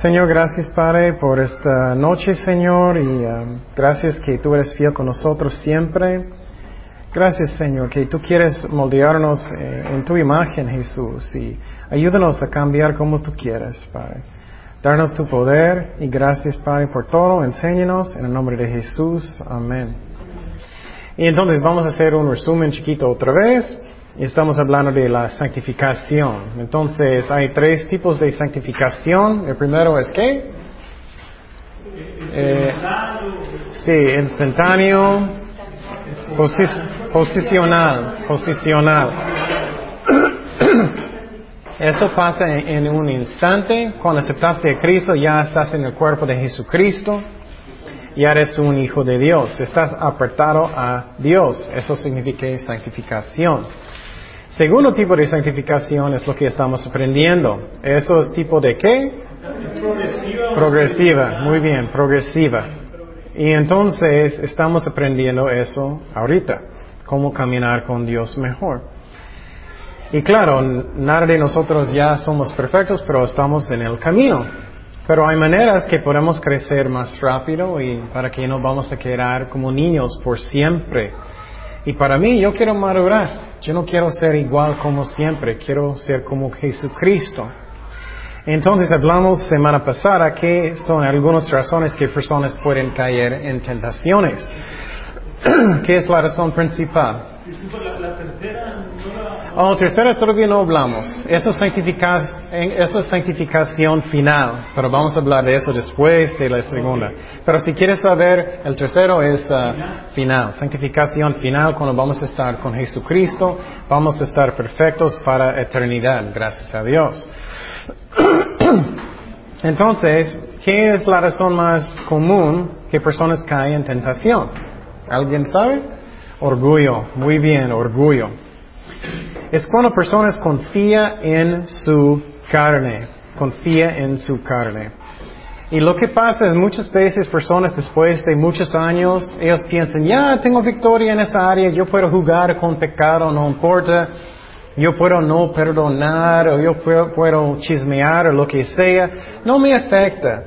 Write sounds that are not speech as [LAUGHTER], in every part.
Señor, gracias Padre por esta noche, Señor, y um, gracias que tú eres fiel con nosotros siempre. Gracias, Señor, que tú quieres moldearnos eh, en tu imagen, Jesús, y ayúdanos a cambiar como tú quieres, Padre. Darnos tu poder y gracias, Padre, por todo. Enséñanos en el nombre de Jesús. Amén. Y entonces vamos a hacer un resumen chiquito otra vez. Estamos hablando de la santificación. Entonces, hay tres tipos de santificación. El primero es qué? Eh, sí, instantáneo, posicional, posicional. [CLEARS THROAT] Eso pasa en, un instante. Cuando aceptaste a Cristo, ya estás en el cuerpo de Jesucristo. Ya eres un hijo de Dios. Estás apartado a Dios. Eso significa santificación. Segundo tipo de santificación es lo que estamos aprendiendo. ¿Eso es tipo de qué? Progresiva. Progresiva, muy bien, progresiva. Y entonces estamos aprendiendo eso ahorita, cómo caminar con Dios mejor. Y claro, nada de nosotros ya somos perfectos, pero estamos en el camino. Pero hay maneras que podemos crecer más rápido y para que no vamos a quedar como niños por siempre. Y para mí, yo quiero madurar. Yo no quiero ser igual como siempre, quiero ser como Jesucristo. Entonces hablamos semana pasada que son algunas razones que personas pueden caer en tentaciones. [CLEARS THROAT] ¿Qué es la razón principal? la, tercera Oh, tercera todavía no hablamos. Eso es, eso es santificación final, pero vamos a hablar de eso después de la segunda. Pero si quieres saber, el tercero es uh, final, santificación final, cuando vamos a estar con Jesucristo, vamos a estar perfectos para eternidad, gracias a Dios. [COUGHS] Entonces, ¿qué es la razón más común que personas caen en tentación? ¿Alguien sabe? Orgullo, muy bien, orgullo es cuando personas confían en su carne, confía en su carne. Y lo que pasa es muchas veces personas después de muchos años, ellos piensan, ya tengo victoria en esa área, yo puedo jugar con pecado, no importa, yo puedo no perdonar, o yo puedo chismear, o lo que sea, no me afecta.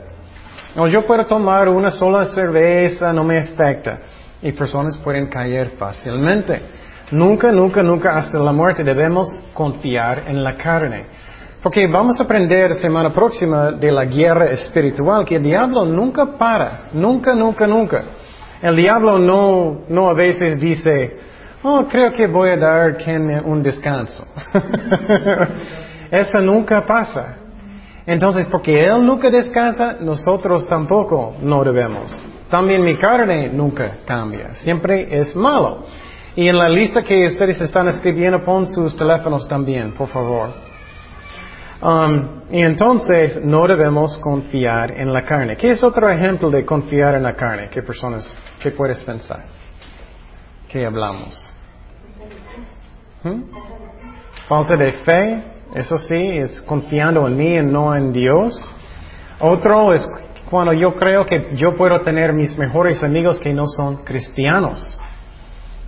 O yo puedo tomar una sola cerveza, no me afecta. Y personas pueden caer fácilmente. Nunca, nunca, nunca hasta la muerte debemos confiar en la carne. Porque vamos a aprender semana próxima de la guerra espiritual que el diablo nunca para, nunca, nunca, nunca. El diablo no, no a veces dice, oh, creo que voy a dar un descanso. [LAUGHS] Eso nunca pasa. Entonces, porque Él nunca descansa, nosotros tampoco no debemos. También mi carne nunca cambia, siempre es malo. Y en la lista que ustedes están escribiendo, pon sus teléfonos también, por favor. Um, y entonces no debemos confiar en la carne. ¿Qué es otro ejemplo de confiar en la carne? ¿Qué personas, qué puedes pensar? ¿Qué hablamos? ¿Hmm? Falta de fe, eso sí, es confiando en mí y no en Dios. Otro es cuando yo creo que yo puedo tener mis mejores amigos que no son cristianos.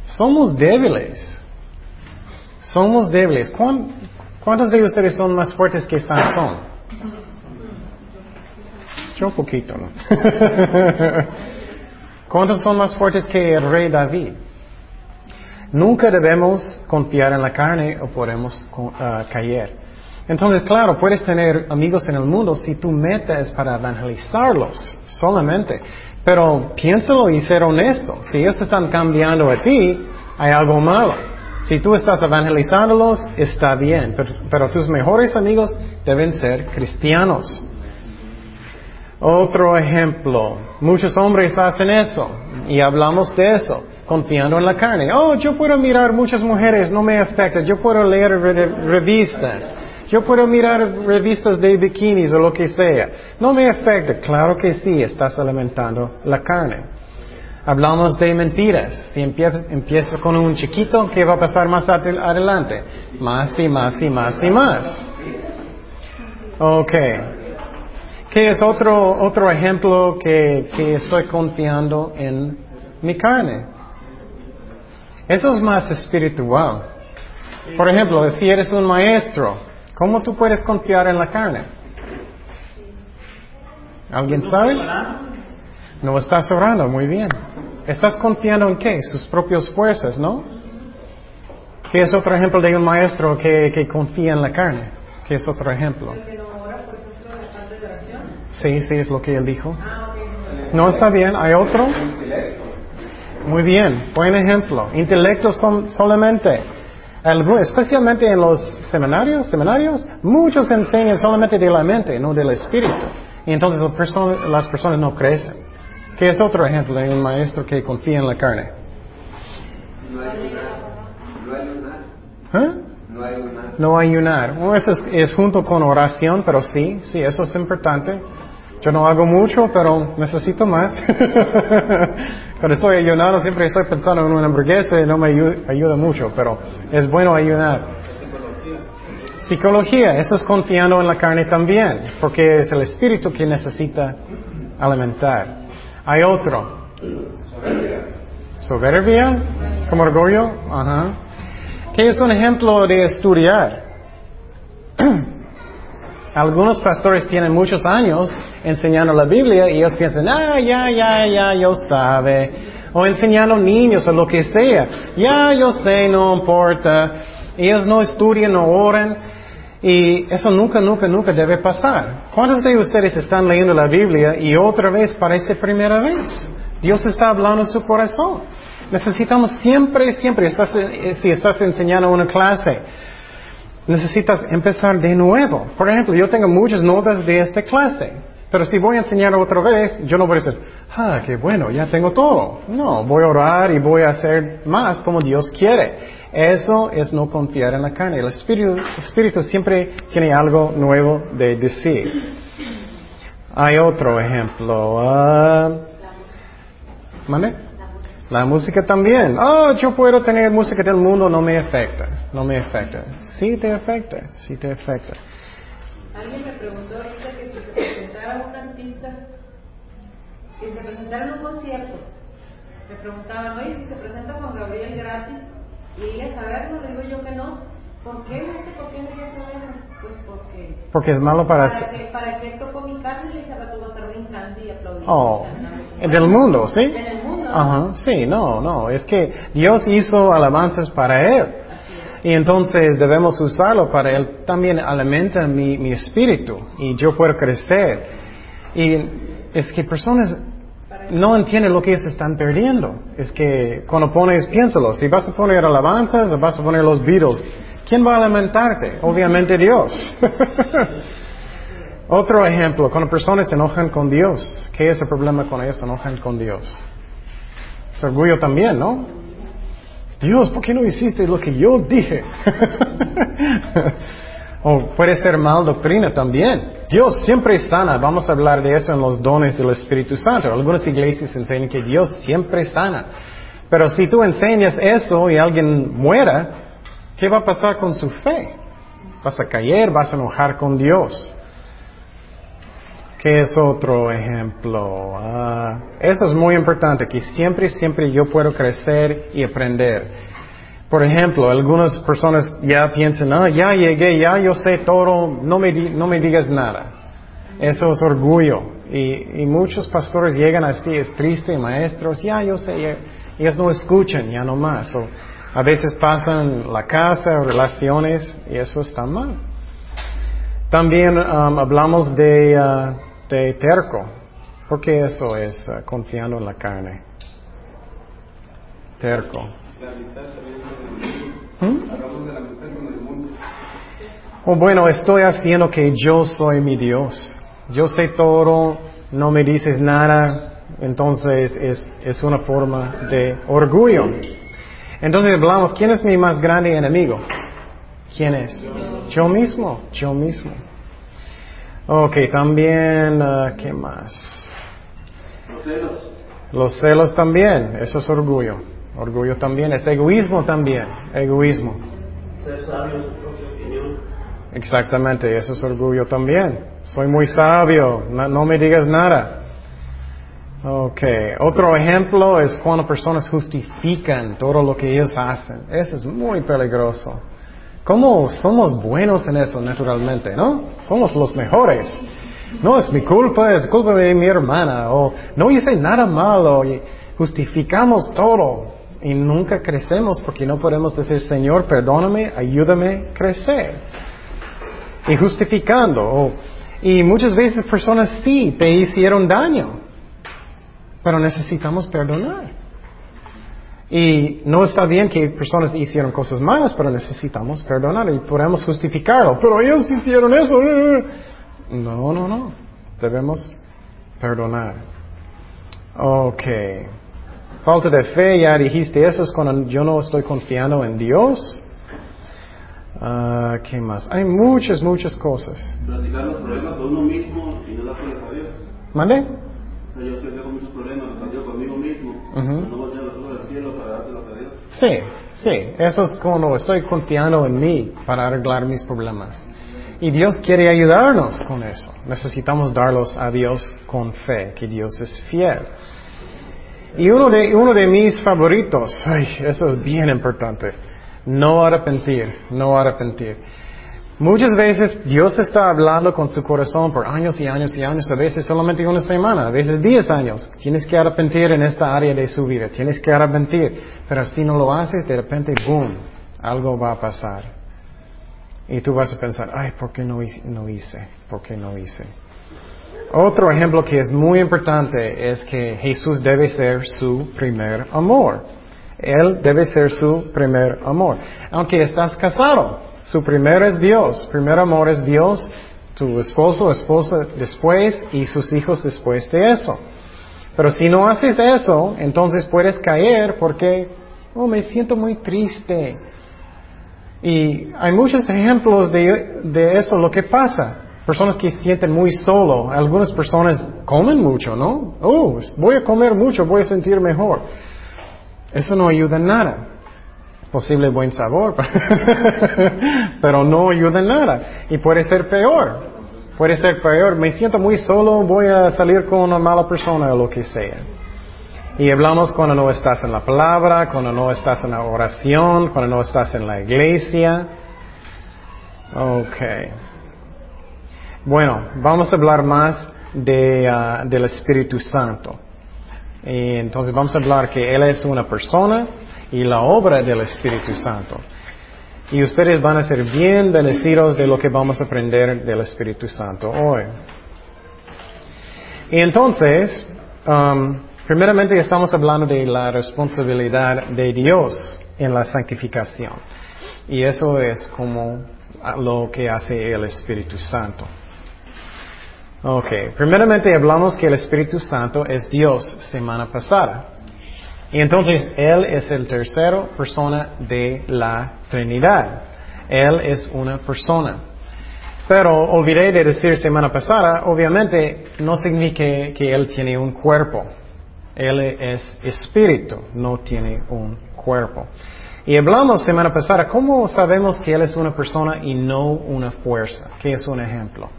Somos débiles. Somos débiles. ¿Cuántos de ustedes son más fuertes que Sansón? Yo un poquito, ¿no? [LAUGHS] ¿Cuántos son más fuertes que el rey David? Nunca debemos confiar en la carne o podemos uh, caer. Entonces, claro, puedes tener amigos en el mundo si tu meta es para evangelizarlos solamente. Pero piénsalo y ser honesto. Si ellos están cambiando a ti, hay algo malo. Si tú estás evangelizándolos, está bien. Pero, tus mejores amigos deben ser cristianos. Otro ejemplo. Muchos hombres hacen eso. Y hablamos de eso. Confiando en la carne. Oh, yo puedo mirar muchas mujeres, no me afecta. Yo puedo leer revistas. Yo puedo mirar revistas de bikinis o lo que sea. No me afecta. Claro que sí, estás alimentando la carne. Hablamos de mentiras. Si empiezas con un chiquito, ¿qué va a pasar más adelante? Más y más y más y más. Ok. ¿Qué es otro, otro ejemplo que, que estoy confiando en mi carne? Eso es más espiritual. Por ejemplo, si eres un maestro, ¿Cómo tú puedes confiar en la carne? ¿Alguien sabe? No estás orando, muy bien. ¿Estás confiando en qué? Sus propias fuerzas, ¿no? ¿Qué es otro ejemplo de un maestro que, que confía en la carne? ¿Qué es otro ejemplo? Sí, sí, es lo que él dijo. No está bien, ¿hay otro? Muy bien, buen ejemplo. Intelecto son solamente, especialmente en los seminarios, seminarios, muchos enseñan solamente de la mente, no del espíritu. Y entonces las personas no crecen. ¿Qué es otro ejemplo de un maestro que confía en la carne? No ayunar. ¿Eh? No ayunar. No ayunar. Bueno, eso es, junto con oración, pero sí, sí, eso es importante. Yo no hago mucho, pero necesito más. [LAUGHS] Cuando estoy ayunando siempre estoy pensando en una hamburguesa y no me ayuda, mucho, pero es bueno ayunar. Psicología, eso es confiando en la carne también, porque es el espíritu que necesita alimentar. Hay otro. Soberbia. Como orgullo. Ajá. ¿Qué es un ejemplo de estudiar? [CLEARS THROAT] Algunos pastores tienen muchos años enseñando la Biblia y ellos piensan, ah, ya, ya, ya, yo sabe. O enseñando niños o lo que sea. Ya, yo sé, no importa. Ellos no estudian, no oran. Y eso nunca, nunca, nunca debe pasar. ¿Cuántos de ustedes están leyendo la Biblia y otra vez parece primera vez? Dios está hablando en su corazón. Necesitamos siempre, siempre, eh, si estás enseñando una clase, necesitas empezar de nuevo. Por ejemplo, yo tengo muchas notas de esta clase, pero si voy a enseñar otra vez, yo no voy a decir, ah, qué bueno, ya tengo todo. No, voy a orar y voy a hacer más como Dios quiere. Eso es no confiar en la carne. El espíritu, espíritu siempre tiene algo nuevo de decir. Hay otro ejemplo. Uh, ¿Mande? La música también. Oh, yo puedo tener música del mundo, no me afecta. No me afecta. Sí te afecta, sí te afecta. Alguien me preguntó ahorita que si se presentara un artista, que se presentara en un concierto, me preguntaban, oye, si se presenta con Gabriel gratis, y irías a verlo, le digo yo que no. ¿Por qué? ¿Por qué no irías a verlo? Pues porque... Porque es malo para... ¿Para que, para que toco mi carne y ese rato va a estar brincando y aplaudiendo. Oh, en el mundo, ¿sí? En el mundo. Ajá, sí, no, no. Es que Dios hizo alabanzas para Él. Y entonces debemos usarlo para Él. También alimenta mi, mi espíritu y yo puedo crecer. Y es que personas no entienden lo que ellos están perdiendo. Es que cuando pones, piénsalo, si vas a poner alabanzas o vas a poner los Beatles, ¿quién va a alimentarte? Obviamente Dios. [LAUGHS] Otro ejemplo, cuando personas se enojan con Dios, ¿qué es el problema cuando ellos se enojan con Dios? Orgullo también, ¿no? Dios, ¿por qué no hiciste lo que yo dije? [LAUGHS] O puede ser mal doctrina también. Dios siempre sana. Vamos a hablar de eso en los dones del Espíritu Santo. Algunas iglesias enseñan que Dios siempre sana. Pero si tú enseñas eso y alguien muera, ¿qué va a pasar con su fe? Vas a caer, vas a enojar con Dios. ¿Qué es otro ejemplo? Ah, eso es muy importante, que siempre, siempre yo puedo crecer y aprender. Por ejemplo, algunas personas ya piensan, ah, ya llegué, ya yo sé todo, no me, no me digas nada. Eso es orgullo. Y, muchos pastores llegan así, es triste, maestros, ya yo sé, ellos no escuchan, ya no más. a veces pasan la casa, relaciones, y eso está mal. También um, hablamos de, uh, de terco, porque eso es uh, confiando en la carne. Terco. ¿Mm? Oh, bueno, estoy haciendo que yo soy mi Dios. Yo sé todo, no me dices nada, entonces es, es una forma de orgullo. Entonces hablamos, ¿quién es mi más grande enemigo? ¿Quién es? Yo mismo, yo mismo. Ok, también, uh, ¿qué más? Los celos. Los celos también, eso es orgullo. Orgullo también es egoísmo también, egoísmo. Ser sabio su propia opinión. Exactamente, eso es orgullo también. Soy muy sabio, no, me digas nada. Ok, otro ejemplo es cuando personas justifican todo lo que ellos hacen. Eso es muy peligroso. ¿Cómo somos buenos en eso naturalmente, no? Somos los mejores. No es mi culpa, es culpa de mi hermana. O no hice nada malo. Y justificamos todo. Y nunca crecemos porque no podemos decir, Señor, perdóname, ayúdame a crecer. Y justificando. O, y muchas veces personas sí te hicieron daño. Pero necesitamos perdonar. Y no está bien que personas hicieron cosas malas, pero necesitamos perdonar y podemos justificarlo. Pero ellos hicieron eso. No, no, no. Debemos perdonar. Ok. Falta de fe, ya dijiste eso, es cuando yo no estoy confiando en Dios. Ah, ¿Qué más? Hay muchas, muchas cosas. Platicar los problemas de uno mismo y no dárselos a Dios. ¿Mande? O sea, yo estoy con muchos problemas, conmigo mismo, Ujú. no volteo los ojos al cielo para dárselos a Dios. Sí, sí. Eso es cuando estoy confiando en mí para arreglar mis problemas. Y Dios quiere ayudarnos con eso. Necesitamos darlos a Dios con fe, que Dios es fiel. Y uno de, uno de mis favoritos, ay, eso es bien importante, no arrepentir, no arrepentir. Muchas veces Dios está hablando con su corazón por años y años y años, a veces solamente una semana, a veces diez años. Tienes que arrepentir en esta área de su vida, tienes que arrepentir. Pero si no lo haces, de repente, boom, algo va a pasar. Y tú vas a pensar, ay, ¿por qué no hice? No hice? ¿Por qué no hice? Otro ejemplo que es muy importante es que Jesús debe ser su primer amor. Él debe ser su primer amor. Aunque estás casado, su primer es Dios. Primer amor es Dios, tu esposo esposa después y sus hijos después de eso. Pero si no haces eso, entonces puedes caer porque, oh, me siento muy triste. Y hay muchos ejemplos de, de eso, lo que pasa. Personas que se sienten muy solo. Algunas personas comen mucho, ¿no? Oh, voy a comer mucho, voy a sentir mejor. Eso no ayuda en nada. Posible buen sabor, [LAUGHS] pero no ayuda nada. Y puede ser peor. Puede ser peor. Me siento muy solo, voy a salir con una mala persona o lo que sea. Y hablamos cuando no estás en la palabra, cuando no estás en la oración, cuando no estás en la iglesia. Ok. Bueno, vamos a hablar más de, ah, del Espíritu Santo. Y entonces vamos a hablar que Él es una persona y la obra del Espíritu Santo. Y ustedes van a ser bien bendecidos de lo que vamos a aprender del Espíritu Santo hoy. Y entonces, um, primeramente estamos hablando de la responsabilidad de Dios en la santificación. Y eso es como lo que hace el Espíritu Santo. Ok, primeramente hablamos que el Espíritu Santo es Dios semana pasada. Y entonces Él es el tercero persona de la Trinidad. Él es una persona. Pero olvidé de decir semana pasada, obviamente no significa que Él tiene un cuerpo. Él es espíritu, no tiene un cuerpo. Y hablamos semana pasada, ¿cómo sabemos que Él es una persona y no una fuerza? ¿Qué es un ejemplo?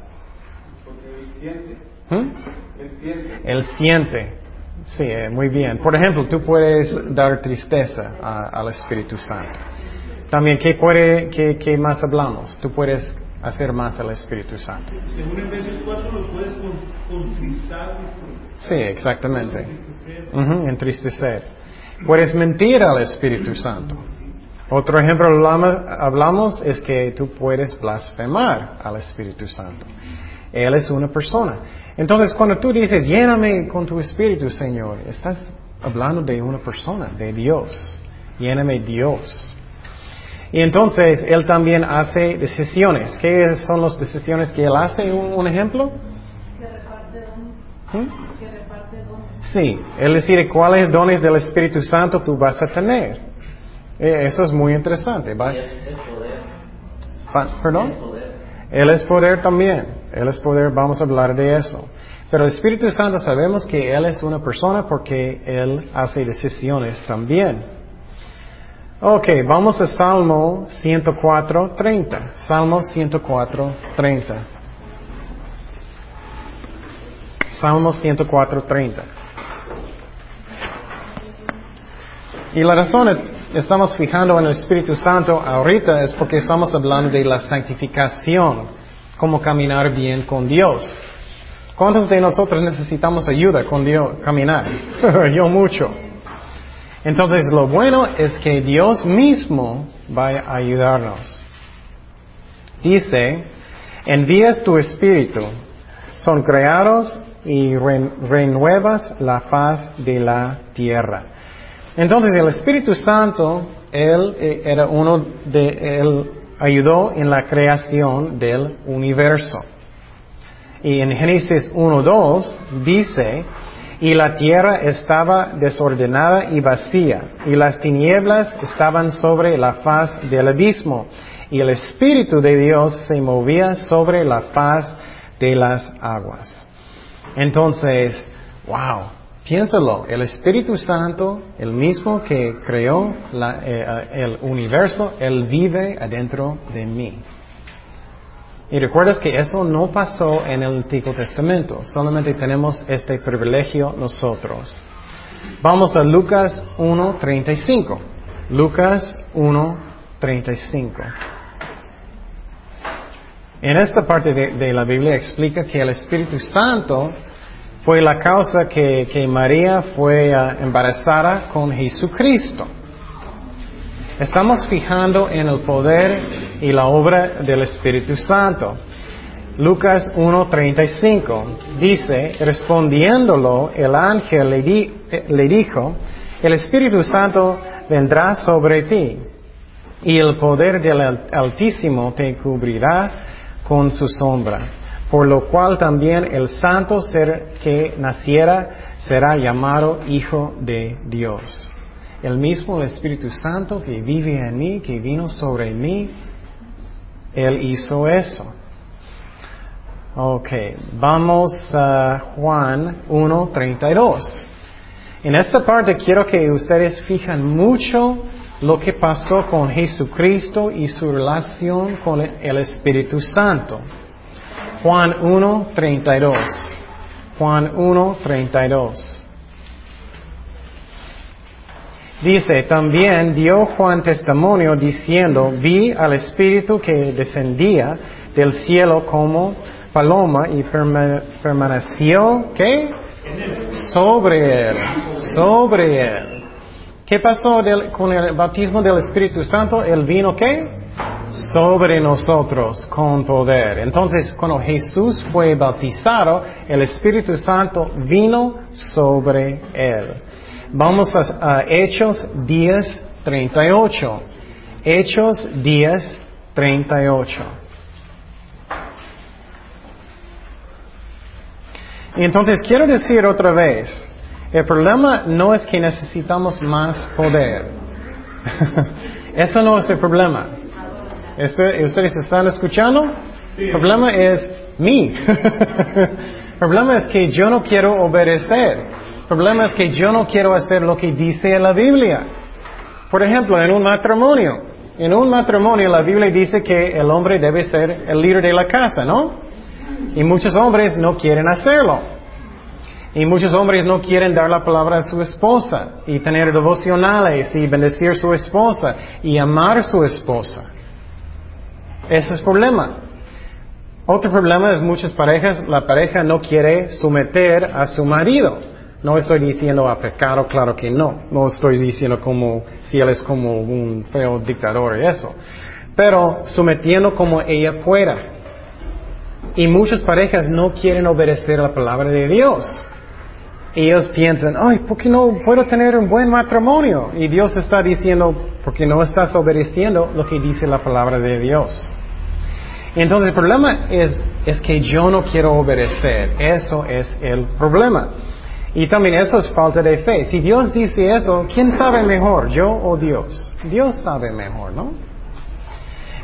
¿Mm? Él siente. Él siente. Sí, eh, muy bien. Por ejemplo, tú puedes dar tristeza a- al Espíritu Santo. También, ¿qué, puede, qué, qué más hablamos? Tú puedes hacer más al Espíritu Santo. Según Efesios 4 lo puedes con- contristar. Sí, exactamente. Entristecer. Puedes mentir al Espíritu Santo. Otro ejemplo hablamos es que tú puedes blasfemar al Espíritu Santo. Él es una persona. Entonces, cuando tú dices, lléname con tu Espíritu, Señor, estás hablando de una persona, de Dios. Lléname Dios. Y entonces, Él también hace decisiones. ¿Qué son las decisiones que Él hace? ¿Un, un ejemplo? Que reparte dones. ¿Mm? Que reparte dones. Sí, Él decide cuáles dones del Espíritu Santo tú vas a tener. Eh, Eso es muy interesante. ¿va? Es poder. ¿Perdón? Es poder. Él es poder también. Él es poder, vamos a hablar de eso. Pero el Espíritu Santo sabemos que Él es una persona porque Él hace decisiones también. Ok, vamos a Salmo 104, 30. Salmo 104, 30. Salmo 104, 30. Y la razón es, estamos fijando en el Espíritu Santo ahorita es porque estamos hablando de la santificación, cómo caminar bien con Dios. ¿Cuántos de nosotros necesitamos ayuda con Dios caminar? [LAUGHS] Yo mucho. Entonces lo bueno es que Dios mismo va a ayudarnos. Dice, envías tu espíritu, son creados y renuevas la faz de la tierra. Entonces el Espíritu Santo, Él eh, era uno de, Él ayudó en la creación del universo. Y en Génesis 1.2 dice, y la tierra estaba desordenada y vacía, y las tinieblas estaban sobre la faz del abismo, y el Espíritu de Dios se movía sobre la faz de las aguas. Entonces, wow, piénsalo, el Espíritu Santo, el mismo que creó eh, el universo, Él vive adentro de mí. Y recuerdas que eso no pasó en el Antiguo Testamento, solamente tenemos este privilegio nosotros. Vamos a Lucas 1.35. Lucas 1.35. En esta parte de, la Biblia explica que el Espíritu Santo fue la causa que, María fue embarazada con Jesucristo. Estamos fijando en el poder y la obra del Espíritu Santo. Lucas 1.35 dice, respondiéndolo, el ángel le dijo, el Espíritu Santo vendrá sobre ti y el poder del Altísimo te cubrirá con su sombra, por lo cual también el santo ser que naciera será llamado Hijo de Dios. El mismo Espíritu Santo que vive en mí, que vino sobre mí, Él hizo eso. Ok, vamos a Juan 1.32. En esta parte quiero que ustedes fijan mucho lo que pasó con Jesucristo y su relación con el Espíritu Santo. Juan 1.32. Juan 1.32. Dice, también dio Juan testimonio diciendo, vi al Espíritu que descendía del cielo como paloma y permaneció, ¿qué? Sobre él, sobre él. ¿Qué pasó con el bautismo del Espíritu Santo? Él vino, ¿qué? Sobre nosotros con poder. Entonces, cuando Jesús fue bautizado, el Espíritu Santo vino sobre él. Vamos a, Hechos 10, 38. Hechos 10, 38. Y entonces quiero decir otra vez, el problema no es que necesitamos más poder. [LAUGHS] Eso no es el problema. ¿Ustedes están escuchando? El problema es mí. [LAUGHS] el problema es que yo no quiero obedecer. El problema es que yo no quiero hacer lo que dice la Biblia. Por ejemplo, en un matrimonio. En un matrimonio la Biblia dice que el hombre debe ser el líder de la casa, ¿no? Y muchos hombres no quieren hacerlo. Y muchos hombres no quieren dar la palabra a su esposa y tener devocionales y bendecir a su esposa y amar a su esposa. Ese es el problema. Otro problema es muchas parejas, la pareja no quiere someter a su marido. No estoy diciendo a pecado, claro que no. No estoy diciendo como si él es como un feo dictador y eso. Pero sometiendo como ella pueda. Y muchas parejas no quieren obedecer la palabra de Dios. ellos piensan, ay, ¿por qué no puedo tener un buen matrimonio? Y Dios está diciendo, porque no estás obedeciendo lo que dice la palabra de Dios. Y entonces el problema es, es que yo no quiero obedecer. Eso es el problema. Y también eso es falta de fe. Si Dios dice eso, ¿quién sabe mejor, yo o Dios? Dios sabe mejor, ¿no?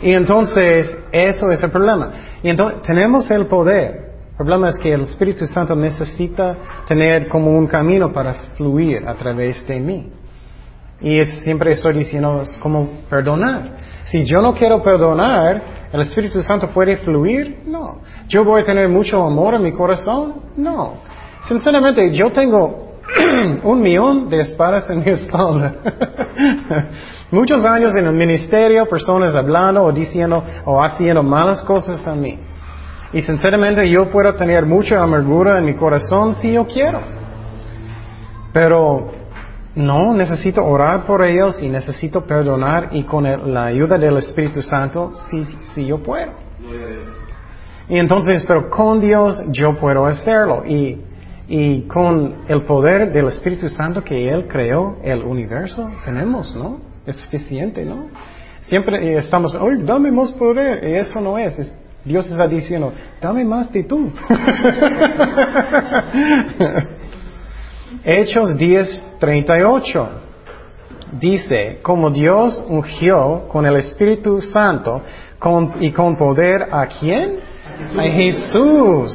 Y entonces, eso es el problema. Y entonces, tenemos el poder. El problema es que el Espíritu Santo necesita tener como un camino para fluir a través de mí. Y siempre estoy diciendo, es como perdonar. Si yo no quiero perdonar, ¿el Espíritu Santo puede fluir? No. ¿Yo voy a tener mucho amor en mi corazón? No. Sinceramente, yo tengo [CLEARS THROAT] un millón de espadas en mi espalda. [LAUGHS] Muchos años en el ministerio, personas hablando o diciendo o haciendo malas cosas a mí. Y sinceramente yo puedo tener mucha amargura en mi corazón si yo quiero. Pero no, necesito orar por ellos y necesito perdonar y con el- la ayuda del Espíritu Santo si, si yo puedo. Y entonces, pero con Dios yo puedo hacerlo. Y, y con el poder del Espíritu Santo que Él creó el universo, tenemos, ¿no? Es suficiente, ¿no? Siempre estamos, oye, dame más poder. Y eso no es. Es- Dios está diciendo, dame más de tú. [LAUGHS] Hechos 10, 38 dice, como Dios ungió con el Espíritu Santo con- y con poder a quién? A Jesús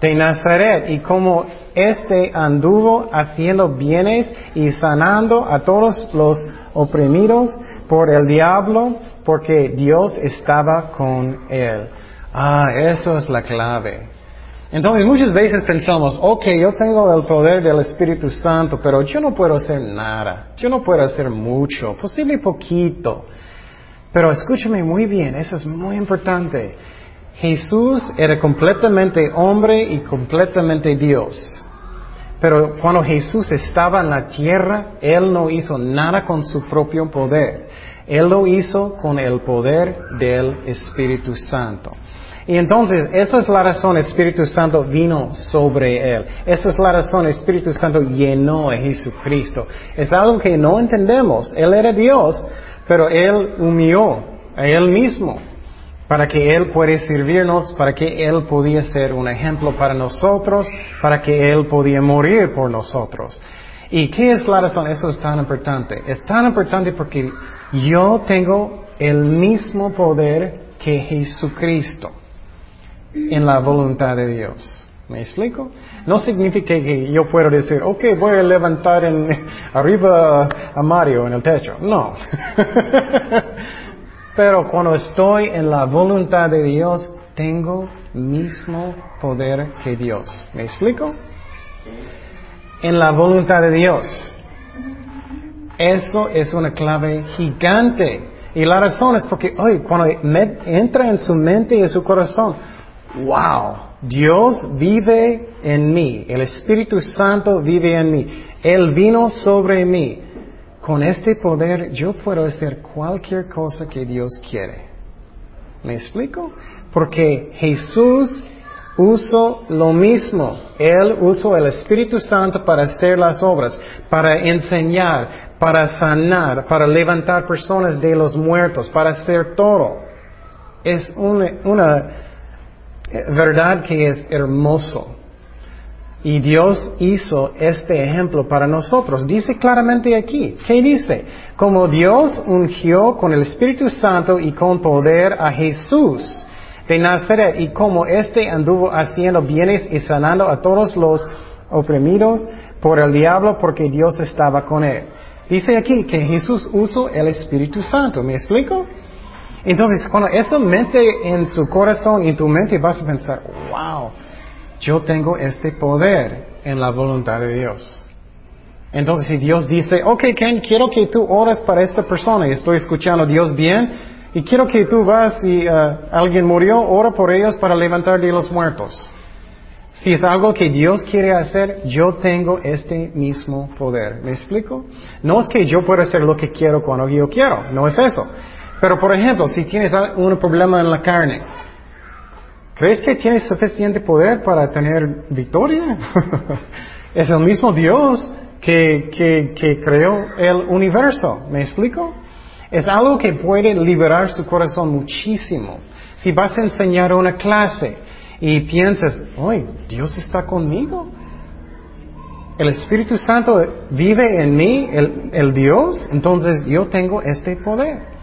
de Nazaret y como éste anduvo haciendo bienes y sanando a todos los oprimidos por el diablo porque Dios estaba con él. Ah, eso es la clave. Entonces muchas veces pensamos, ok, yo tengo el poder del Espíritu Santo, pero yo no puedo hacer nada, yo no puedo hacer mucho, posible poquito. Pero escúchame muy bien, eso es muy importante. Jesús era completamente hombre y completamente Dios. Pero cuando Jesús estaba en la tierra, Él no hizo nada con su propio poder. Él lo hizo con el poder del Espíritu Santo. Y entonces, esa es la razón Espíritu Santo vino sobre Él. Esa es la razón Espíritu Santo llenó a Jesucristo. Es algo que no entendemos. Él era Dios, pero Él humilló a Él mismo para que Él pueda servirnos, para que Él podía ser un ejemplo para nosotros, para que Él podía morir por nosotros. ¿Y qué es la razón? Eso es tan importante. Es tan importante porque yo tengo el mismo poder que Jesucristo en la voluntad de Dios. ¿Me explico? No significa que yo puedo decir, ok, voy a levantar en, [LAUGHS] arriba a Mario en el techo. No. [LAUGHS] Pero cuando estoy en la voluntad de Dios, tengo mismo poder que Dios. ¿Me explico? En la voluntad de Dios. Eso es una clave gigante. Y la razón es porque, hoy cuando entra en su mente y en su corazón, wow, Dios vive en mí, el Espíritu Santo vive en mí, Él vino sobre mí. Con este poder yo puedo hacer cualquier cosa que Dios quiere. ¿Me explico? Porque Jesús usó lo mismo. Él usó el Espíritu Santo para hacer las obras, para enseñar, para sanar, para levantar personas de los muertos, para hacer todo. Es una, verdad que es hermoso. Y Dios hizo este ejemplo para nosotros. Dice claramente aquí, ¿qué dice? Como Dios ungió con el Espíritu Santo y con poder a Jesús de Nazaret y como éste anduvo haciendo bienes y sanando a todos los oprimidos por el diablo porque Dios estaba con él. Dice aquí que Jesús usó el Espíritu Santo. ¿Me explico? Entonces, cuando eso mete en su corazón y en tu mente vas a pensar, wow, yo tengo este poder en la voluntad de Dios. Entonces, si Dios dice, ok, Ken, quiero que tú ores para esta persona y estoy escuchando a Dios bien, y quiero que tú vas y uh, alguien murió, ora por ellos para levantar de los muertos. Si es algo que Dios quiere hacer, yo tengo este mismo poder. ¿Me explico? No es que yo pueda hacer lo que quiero cuando yo quiero, no es eso. Pero, por ejemplo, si tienes un problema en la carne, ¿crees que tienes suficiente poder para tener victoria? [LAUGHS] es el mismo Dios que, que, creó el universo. ¿Me explico? Es algo que puede liberar su corazón muchísimo. Si vas a enseñar una clase y piensas, hoy Dios está conmigo. El Espíritu Santo vive en mí, el Dios, entonces yo tengo este poder.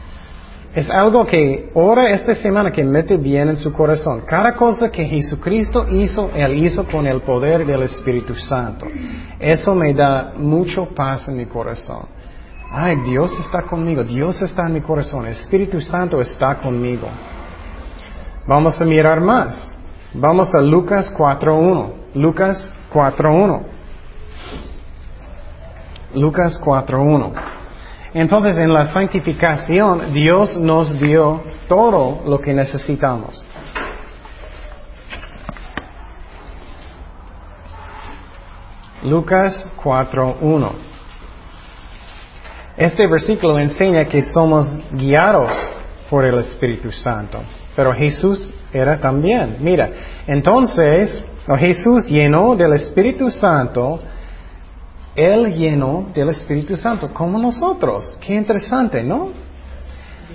Es algo que ora esta semana que mete bien en su corazón. Cada cosa que Jesucristo hizo, Él hizo con el poder del Espíritu Santo. Eso me da mucho paz en mi corazón. Ay, Dios está conmigo, Dios está en mi corazón, Espíritu Santo está conmigo. Vamos a mirar más. Vamos a Lucas 4.1. Lucas 4.1. Lucas 4.1. Entonces, en la santificación, Dios nos dio todo lo que necesitamos. Lucas 4.1. Este versículo enseña que somos guiados por el Espíritu Santo, pero Jesús era también. Mira, entonces oh, Jesús llenó del Espíritu Santo él llenó del Espíritu Santo, como nosotros. Qué interesante, ¿no?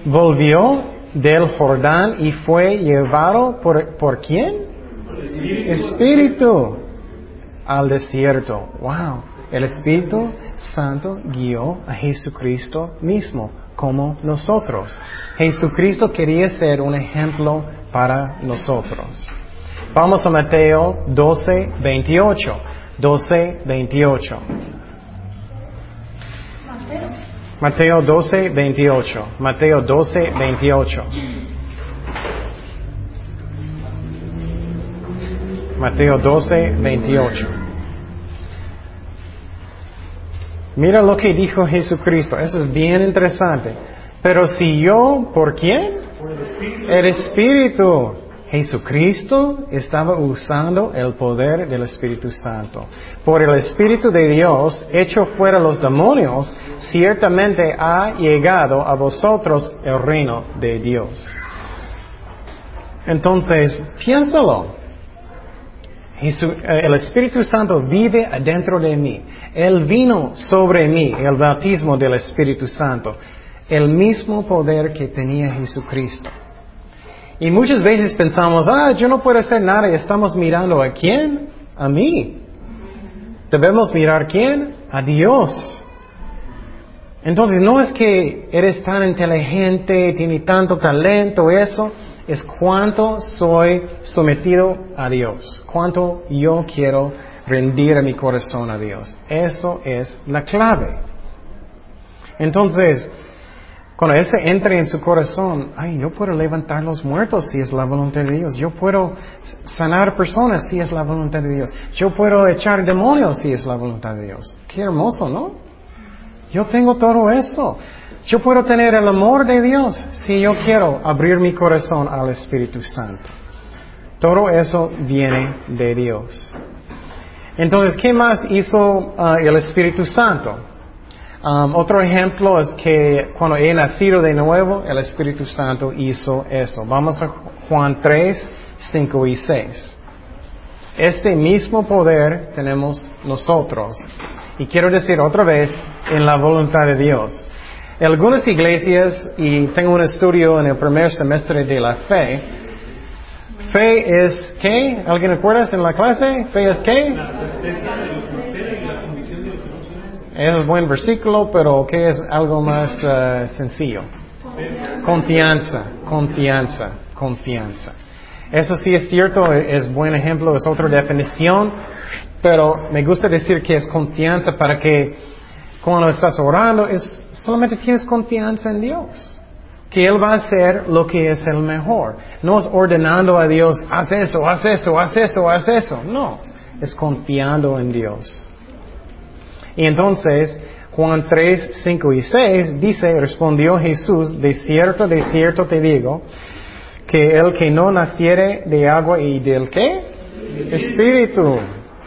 Volvió del Jordán y fue llevado por, ¿por quién? Espíritu al desierto. Wow. El Espíritu Santo guió a Jesucristo mismo, como nosotros. Jesucristo quería ser un ejemplo para nosotros. Vamos a Mateo 12, 28. 12, 28. Mateo 12, 28. Mateo 12, 28. Mateo 12, 28. Mira lo que dijo Jesucristo. Eso es bien interesante. Pero si yo, ¿por quién? El Espíritu. Jesucristo estaba usando el poder del Espíritu Santo. Por el Espíritu de Dios, hecho fuera los demonios, ciertamente ha llegado a vosotros el reino de Dios. Entonces, piénsalo. el Espíritu Santo vive adentro de mí. Él vino sobre mí, el bautismo del Espíritu Santo. El mismo poder que tenía Jesucristo. Y muchas veces pensamos, ah, yo no puedo hacer nada y estamos mirando a quién? A mí. Debemos mirar quién? A Dios. Entonces no es que eres tan inteligente, tienes tanto talento, eso, es cuánto soy sometido a Dios, cuánto yo quiero rendir mi corazón a Dios. Eso es la clave. Entonces, cuando ese entre en su corazón, ay, yo puedo levantar los muertos si es la voluntad de Dios. Yo puedo sanar personas si es la voluntad de Dios. Yo puedo echar demonios si es la voluntad de Dios. Qué hermoso, ¿no? Yo tengo todo eso. Yo puedo tener el amor de Dios si yo quiero abrir mi corazón al Espíritu Santo. Todo eso viene de Dios. Entonces, ¿qué más hizo uh, el Espíritu Santo? Um, otro ejemplo es que cuando he nacido de nuevo, el Espíritu Santo hizo eso. Vamos a Juan 3, 5 y 6. Este mismo poder tenemos nosotros. Y quiero decir otra vez, en la voluntad de Dios. Algunas iglesias, y tengo un estudio en el primer semestre de la fe, fe es ¿qué? ¿Alguien recuerda en la clase? ¿Fe es qué? Es buen versículo, pero ¿qué es algo más uh, sencillo? Confianza, confianza, confianza. Eso sí es cierto, es buen ejemplo, es otra definición, pero me gusta decir que es confianza para que cuando estás orando, es, solamente tienes confianza en Dios. Que Él va a hacer lo que es el mejor. No es ordenando a Dios, haz eso, haz eso, haz eso, haz eso. No, es confiando en Dios. Y entonces, Juan 3, 5 y 6 dice, respondió Jesús, de cierto, de cierto te digo, que el que no naciere de agua y del qué? Espíritu,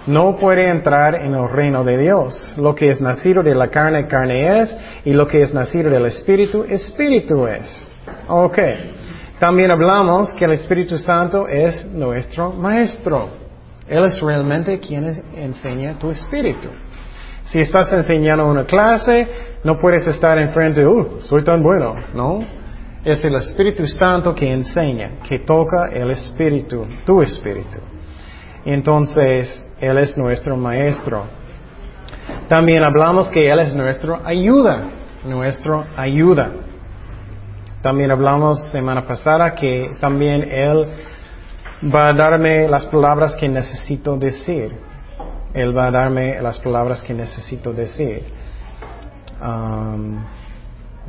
no puede entrar en el reino de Dios. Lo que es nacido de la carne, carne es, y lo que es nacido del Espíritu, Espíritu es. Ok. También hablamos que el Espíritu Santo es nuestro Maestro. Él es realmente quien enseña tu Espíritu. Si estás enseñando una clase, no puedes estar enfrente, uh, soy tan bueno, ¿no? Es el Espíritu Santo que enseña, que toca el Espíritu, tu Espíritu. Entonces, Él es nuestro Maestro. También hablamos que Él es nuestro ayuda, nuestro ayuda. También hablamos semana pasada que también Él va a darme las palabras que necesito decir. Él va a darme las palabras que necesito decir. Um,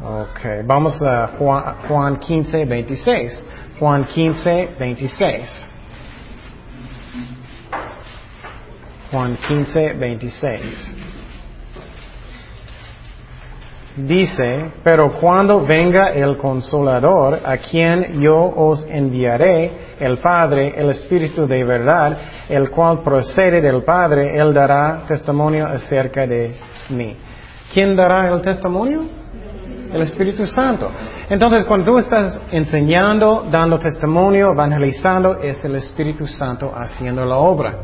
ok, vamos a Juan, Juan 15, 26. Juan 15, 26. Juan 15, 26. dice, pero cuando venga el consolador, a quien yo os enviaré, el Padre, el Espíritu de verdad, el cual procede del Padre, él dará testimonio acerca de mí. ¿Quién dará el testimonio? El Espíritu Santo. Entonces, cuando tú estás enseñando, dando testimonio, evangelizando, es el Espíritu Santo haciendo la obra.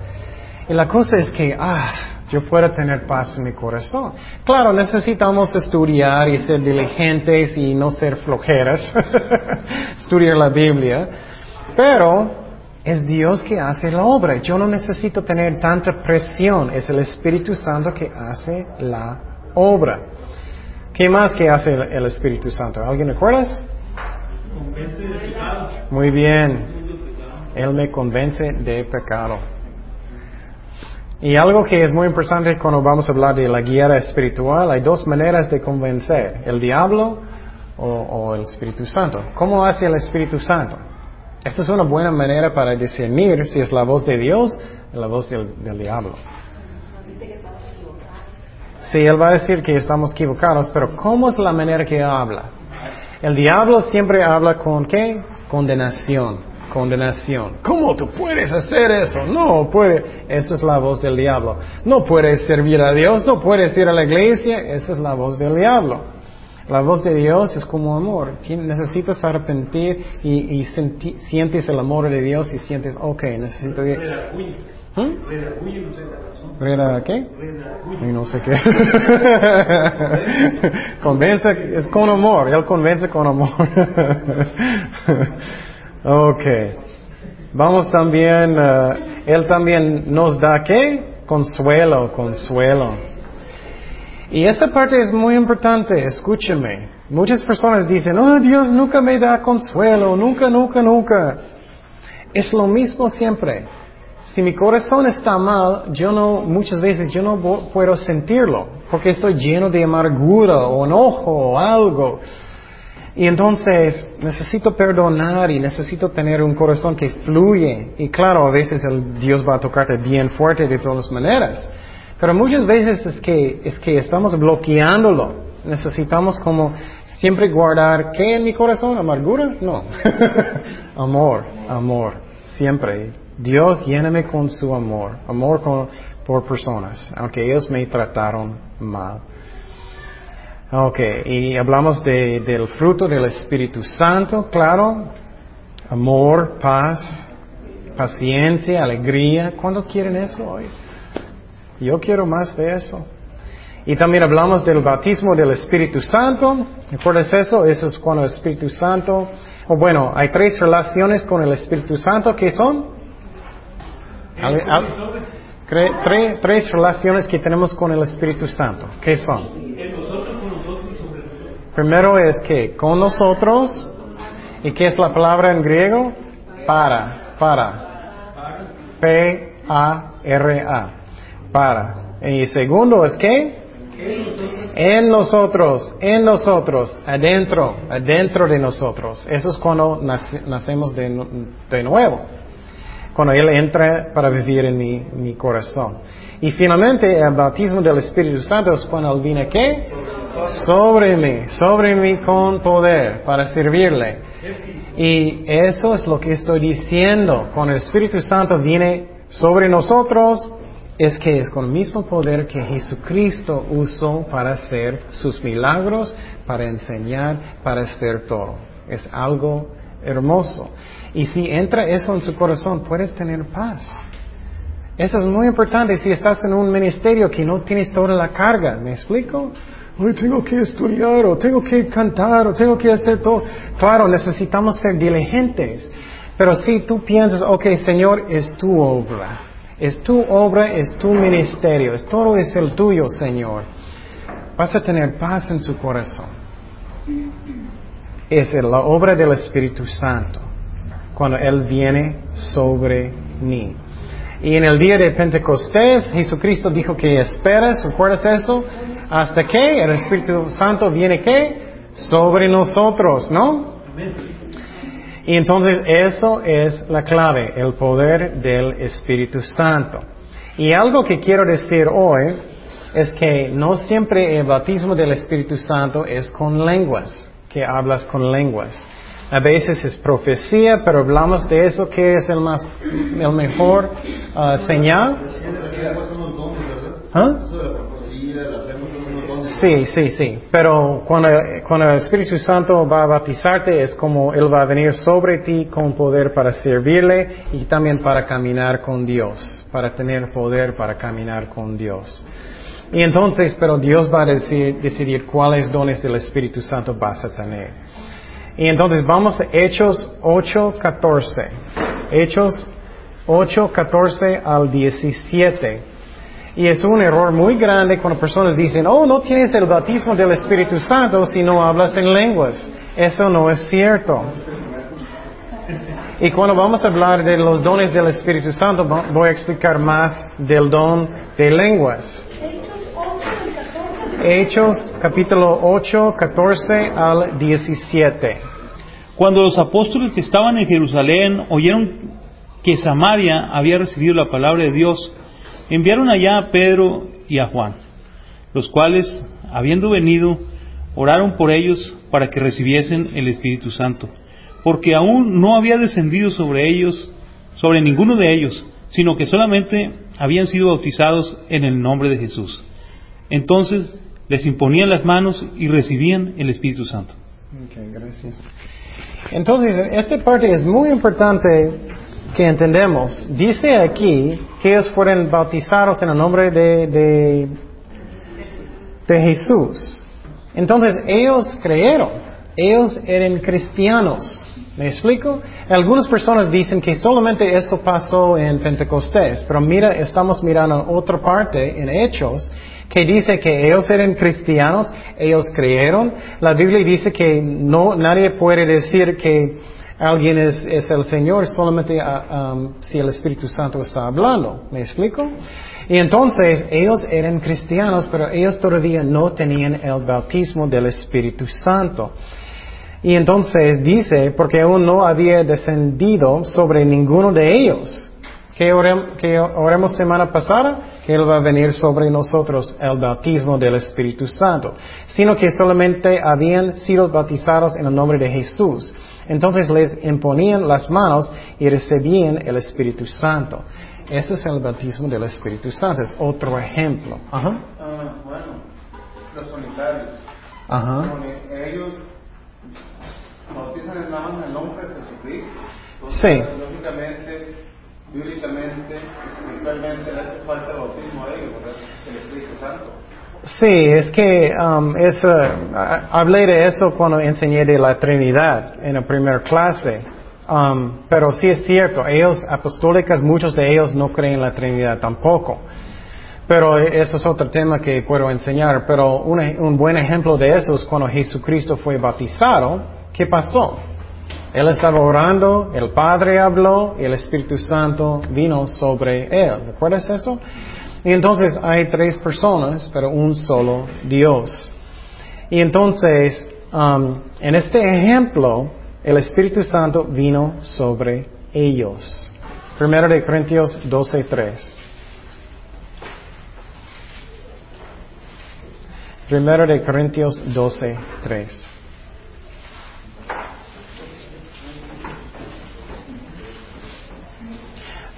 Y la cosa es que, ah, yo puedo tener paz en mi corazón. Claro, necesitamos estudiar y ser diligentes y no ser flojeras, [LAUGHS] estudiar la Biblia, pero es Dios que hace la obra. Yo no necesito tener tanta presión, es el Espíritu Santo que hace la obra. ¿Qué más que hace el, el Espíritu Santo? ¿Alguien recuerdas? Convence de pecado. Muy bien. Él me convence de pecado. Y algo que es muy importante cuando vamos a hablar de la guía espiritual, hay dos maneras de convencer, el diablo o, o el Espíritu Santo. ¿Cómo hace el Espíritu Santo? Esta es una buena manera para discernir si es la voz de Dios o la voz del, diablo. Sí, él va a decir que estamos equivocados, pero ¿cómo es la manera que habla? El diablo siempre habla con qué? Condenación, condenación. ¿Cómo tú puedes hacer eso? No puede. Esa es la voz del diablo. No puedes servir a Dios, no puedes ir a la iglesia. Esa es la voz del diablo. La voz de Dios es como amor. Necesitas arrepentir y, y senti- sientes el amor de Dios y sientes, ok, necesito la razón. ¿Reda qué? Y no sé qué. [LAUGHS] convence, es con amor, él convence con amor. [LAUGHS] ok. Vamos también, eh, él también nos da qué? Consuelo, consuelo. Y esa parte es muy importante, escúcheme. Muchas personas dicen, oh Dios nunca me da consuelo, nunca, nunca, nunca. Es lo mismo siempre. Si mi corazón está mal, yo no, muchas veces yo no puedo sentirlo, porque estoy lleno de amargura o enojo o algo. Y entonces necesito perdonar y necesito tener un corazón que fluye. Y claro, a veces el Dios va a tocarte bien fuerte de todas maneras. Pero muchas veces es que, es que estamos bloqueándolo. Necesitamos como siempre guardar, ¿qué en mi corazón? ¿Amargura? No. [LAUGHS] amor, amor. Siempre. Dios lléname con su amor. Amor por personas, aunque ellos me trataron mal. Ok, y hablamos de- del fruto del Espíritu Santo, claro. Amor, paz, paciencia, alegría. ¿Cuántos quieren eso hoy? Yo quiero más de eso. Y también hablamos del bautismo del Espíritu Santo. ¿Recuerdas eso? Eso es cuando el Espíritu Santo... O bueno, hay tres relaciones con el Espíritu Santo. ¿Qué son? Tre- tres relaciones que tenemos con el Espíritu Santo. ¿Qué son? Primero es que con nosotros. ¿Y qué es la palabra en griego? Para, para. Para. P-A-R-A. Y segundo es que En nosotros. en nosotros, en nosotros, adentro, adentro de nosotros. Eso es cuando nace- nacemos de, de nuevo. Cuando Él entra para vivir en mi, mi corazón. Y finalmente el bautismo del Espíritu Santo es cuando Él viene ¿qué? Sobre mí, sobre mí con poder para servirle. Y eso es lo que estoy diciendo. Cuando el Espíritu Santo viene sobre nosotros, es que es con el mismo poder que Jesucristo usó para hacer sus milagros, para enseñar, para hacer todo. Es algo hermoso. Y si entra eso en su corazón, puedes tener paz. Eso es muy importante si estás en un ministerio que no tienes toda la carga. ¿Me explico? Hoy tengo que estudiar o tengo que cantar o tengo que hacer todo. Claro, necesitamos ser diligentes. Pero si tú piensas, ok, Señor, es tu obra. Es tu obra, es tu ministerio. Es todo es el tuyo, Señor. Vas a tener paz en su corazón. Es la obra del Espíritu Santo. Cuando Él viene sobre mí. Y en el día de Pentecostés, Jesucristo dijo que esperas, ¿recuerdas eso? Hasta que el Espíritu Santo viene qué? Sobre nosotros, ¿no? Y entonces eso es la clave, el poder del Espíritu Santo. Y algo que quiero decir hoy es que no siempre el bautismo del Espíritu Santo es con lenguas, que hablas con lenguas. A veces es profecía, pero hablamos de eso que es el más, el mejor ah, señal. ¿Ah? Sí, sí, sí. Pero cuando, el Espíritu Santo va a bautizarte es como Él va a venir sobre ti con poder para servirle y también para caminar con Dios, para tener poder para caminar con Dios. Y entonces, pero Dios va a decidir, decidir cuáles dones del Espíritu Santo vas a tener. Y entonces vamos a Hechos 8.14. Hechos 8.14 al 17. Y es un error muy grande cuando personas dicen, oh, no tienes el bautismo del Espíritu Santo si no hablas en lenguas. Eso no es cierto. Y cuando vamos a hablar de los dones del Espíritu Santo, voy a explicar más del don de lenguas. Hechos capítulo 8, 14 al 17. Cuando los apóstoles que estaban en Jerusalén oyeron que Samaria había recibido la palabra de Dios, enviaron allá a Pedro y a Juan, los cuales, habiendo venido, oraron por ellos para que recibiesen el Espíritu Santo, porque aún no había descendido sobre ellos, sobre ninguno de ellos, sino que solamente habían sido bautizados en el nombre de Jesús. Entonces les imponían las manos y recibían el Espíritu Santo. gracias. Entonces, esta parte es muy importante que entendemos. Dice aquí que ellos fueron bautizados en el nombre de, de, de Jesús. Entonces, ellos creyeron. Ellos eran cristianos. ¿Me explico? Algunas personas dicen que solamente esto pasó en Pentecostés, pero mira, estamos mirando otra parte en Hechos que dice que ellos eran cristianos, ellos creyeron. La Biblia dice que no, nadie puede decir que alguien es, el Señor solamente ah, um, si el Espíritu Santo está hablando. ¿Me explico? Y entonces ellos eran cristianos, pero ellos todavía no tenían el bautismo del Espíritu Santo. Y entonces dice, porque aún no había descendido sobre ninguno de ellos. ¿Qué oremos, semana pasada? Que Él va a venir sobre nosotros el bautismo del Espíritu Santo. Sino que solamente habían sido bautizados en el nombre de Jesús. Entonces les imponían las manos y recibían el Espíritu Santo. Ese es el bautismo del Espíritu Santo. Es otro ejemplo. Ajá. Ah, bueno, los solitarios. Ajá. Ellos bautizan en el nombre de Jesucristo. sí. Lógicamente, bíblicamente, espiritualmente, le hace falta bautismo a ellos, ¿verdad? El Espíritu Santo. Sí, es que um, es, uh, hablé de eso cuando enseñé de la Trinidad en la primera clase. Um, pero sí es cierto, ellos apostólicos, muchos de ellos no creen en la Trinidad tampoco. Pero eso es otro tema que puedo enseñar. Pero un, un buen ejemplo de eso es cuando Jesucristo fue bautizado. ¿Qué pasó? Él estaba orando, el Padre habló y el Espíritu Santo vino sobre él. ¿Recuerdas eso? Y entonces hay tres personas, pero un solo Dios. Y entonces, um, en este ejemplo, el Espíritu Santo vino sobre ellos. Primero de Corintios 12.3. Primero de Corintios 12.3.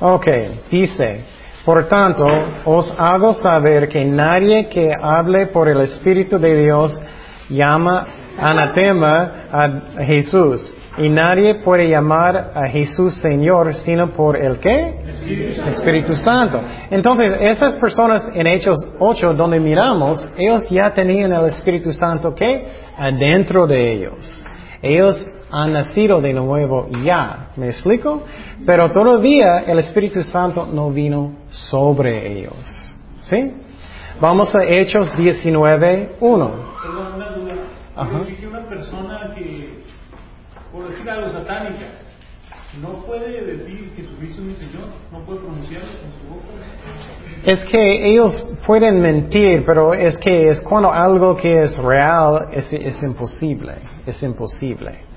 Ok, dice, por tanto, os hago saber que nadie que hable por el Espíritu de Dios llama anatema a Jesús. Y nadie puede llamar a Jesús Señor sino por el qué? Espíritu. Santo. Entonces, esas personas en Hechos 8, donde miramos, ellos ya tenían el Espíritu Santo ¿qué? adentro de ellos. Ellos han nacido de nuevo ya. ¿Me explico? Pero todavía el Espíritu Santo no vino sobre ellos. ¿Sí? Vamos a Hechos 19, 1. Perdón, una persona que, por decir algo satánica, no puede decir Jesucristo es mi Señor, no puede pronunciarlo con su boca. Es que ellos pueden mentir, pero es que es cuando algo que es real es, es imposible, es imposible.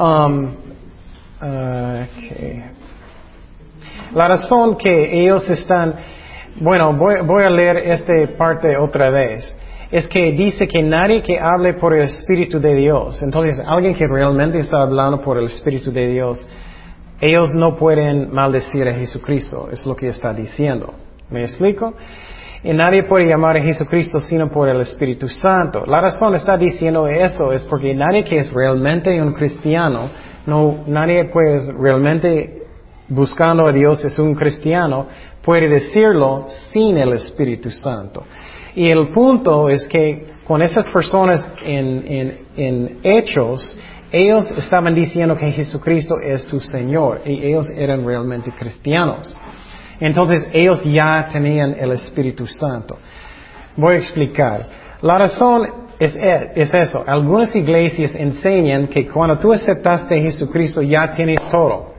Um, La razón que ellos están, Bueno, voy, voy a leer esta parte otra vez. Es que dice que nadie que hable por el Espíritu de Dios, entonces alguien que realmente está hablando por el Espíritu de Dios, ellos no pueden maldecir a Jesucristo, es lo que está diciendo. ¿Me explico? Y nadie puede llamar a Jesucristo sino por el Espíritu Santo. La razón está diciendo eso es porque nadie que es realmente un cristiano, no, nadie pues realmente buscando a Dios es un cristiano, puede decirlo sin el Espíritu Santo. Y el punto es que con esas personas en, en, en hechos, ellos estaban diciendo que Jesucristo es su Señor y ellos eran realmente cristianos. Entonces ellos ya tenían el Espíritu Santo. Voy a explicar. La razón es, es, eso. Algunas iglesias enseñan que cuando tú aceptaste a Jesucristo ya tienes todo.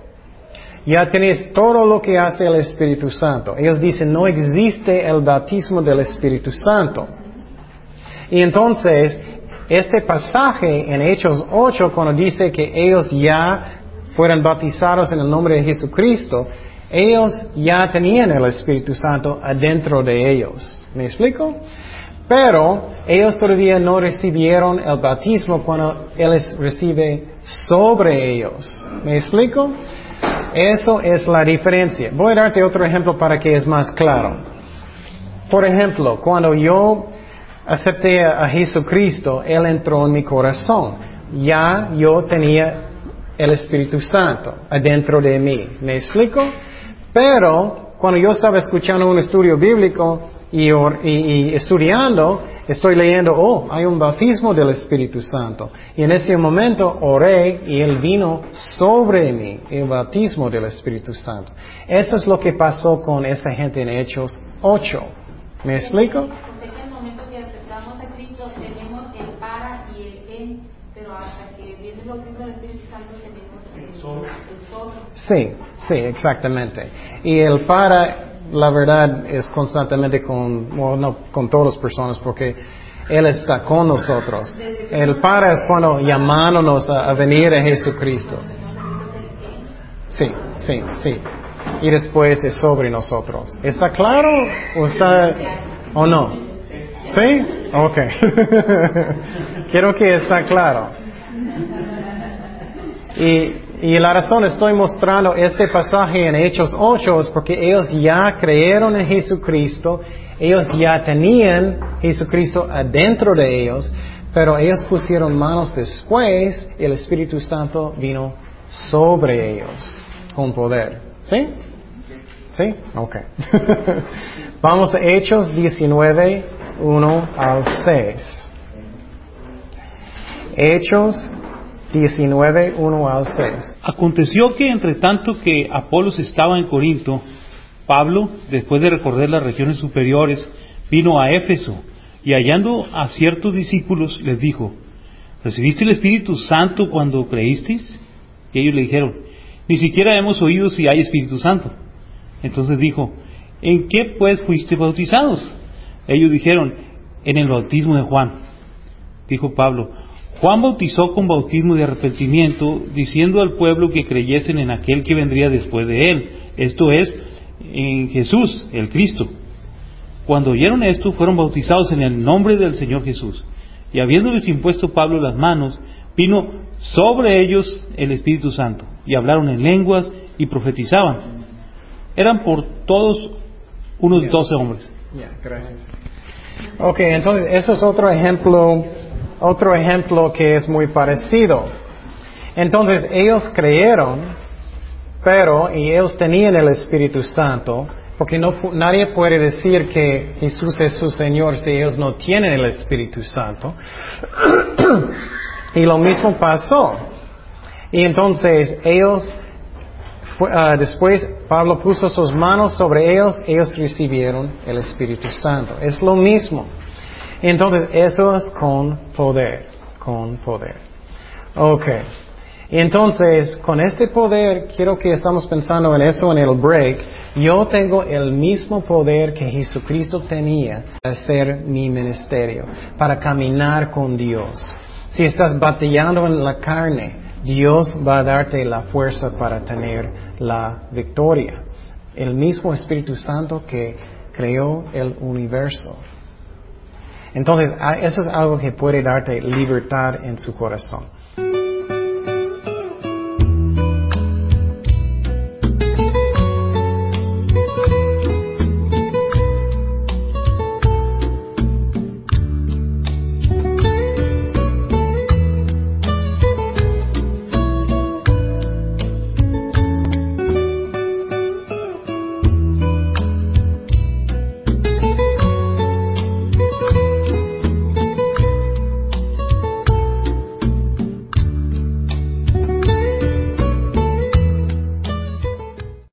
Ya tienes todo lo que hace el Espíritu Santo. Ellos dicen no existe el bautismo del Espíritu Santo. Y entonces, este pasaje en Hechos 8, cuando dice que ellos ya fueron bautizados en el nombre de Jesucristo, ellos ya tenían el Espíritu Santo adentro de ellos. ¿Me explico? Pero ellos todavía no recibieron el bautismo cuando Él recibe sobre ellos. ¿Me explico? Eso es la diferencia. Voy a darte otro ejemplo para que es más claro. Por ejemplo, cuando yo acepté a Jesucristo, Él entró en mi corazón. Ya yo tenía el Espíritu Santo adentro de mí. ¿Me explico? Pero cuando yo estaba escuchando un estudio bíblico y, y, estudiando, estoy leyendo, oh, hay un bautismo del Espíritu Santo. Y en ese momento oré y Él vino sobre mí, el bautismo del Espíritu Santo. Eso es lo que pasó con esa gente en Hechos 8. ¿Me explico? En el momento que aceptamos a Cristo tenemos el para y el en, pero hasta que viene el bautismo del Espíritu Santo tenemos el solo. Sí, sí, exactamente. Y el para, la verdad, es constantemente con, bueno, todas las personas, porque Él está con nosotros. El para es cuando llamándonos a, a venir a Jesucristo. Sí, sí, sí. Y después es sobre nosotros. ¿Está claro o está o no? ¿Sí? Ok. [LAUGHS] Quiero que está claro. Y, y la razón estoy mostrando este pasaje en Hechos 8 es porque ellos ya creyeron en Jesucristo, ellos ya tenían Jesucristo adentro de ellos, pero ellos pusieron manos después y el Espíritu Santo vino sobre ellos con poder. ¿Sí? ¿Sí? Ok. [LAUGHS] Vamos a Hechos 19, 1 al 6. Hechos 19, 1 al 6. Aconteció que entre tanto que Apolos estaba en Corinto, Pablo, después de recorrer las regiones superiores, vino a Éfeso y hallando a ciertos discípulos les dijo, ¿recibiste el Espíritu Santo cuando creísteis? Y ellos le dijeron, ni siquiera hemos oído si hay Espíritu Santo. Entonces dijo, ¿en qué pues fuiste bautizados? Ellos dijeron, en el bautismo de Juan. Dijo Pablo, Juan bautizó con bautismo de arrepentimiento, diciendo al pueblo que creyesen en aquel que vendría después de él, esto es, en Jesús, el Cristo. Cuando oyeron esto, fueron bautizados en el nombre del Señor Jesús. Y habiéndoles impuesto Pablo las manos, vino sobre ellos el Espíritu Santo, y hablaron en lenguas y profetizaban. Eran por todos unos doce hombres. gracias. Ok, entonces eso es otro ejemplo otro ejemplo que es muy parecido. Entonces ellos creyeron, pero y ellos tenían el Espíritu Santo, porque no, nadie puede decir que Jesús es su Señor si ellos no tienen el Espíritu Santo. [CLEARS THROAT] y lo mismo pasó. Y entonces ellos, uh, después Pablo puso sus manos sobre ellos, ellos recibieron el Espíritu Santo. Es lo mismo. Entonces, eso es con poder, con poder. Ok. Entonces, con este poder, quiero que estamos pensando en eso en el break. Yo tengo el mismo poder que Jesucristo tenía para hacer mi ministerio, para caminar con Dios. Si estás batallando en la carne, Dios va a darte la fuerza para tener la victoria. El mismo Espíritu Santo que creó el universo. Entonces, a- eso es algo que puede darte libertad en su corazón.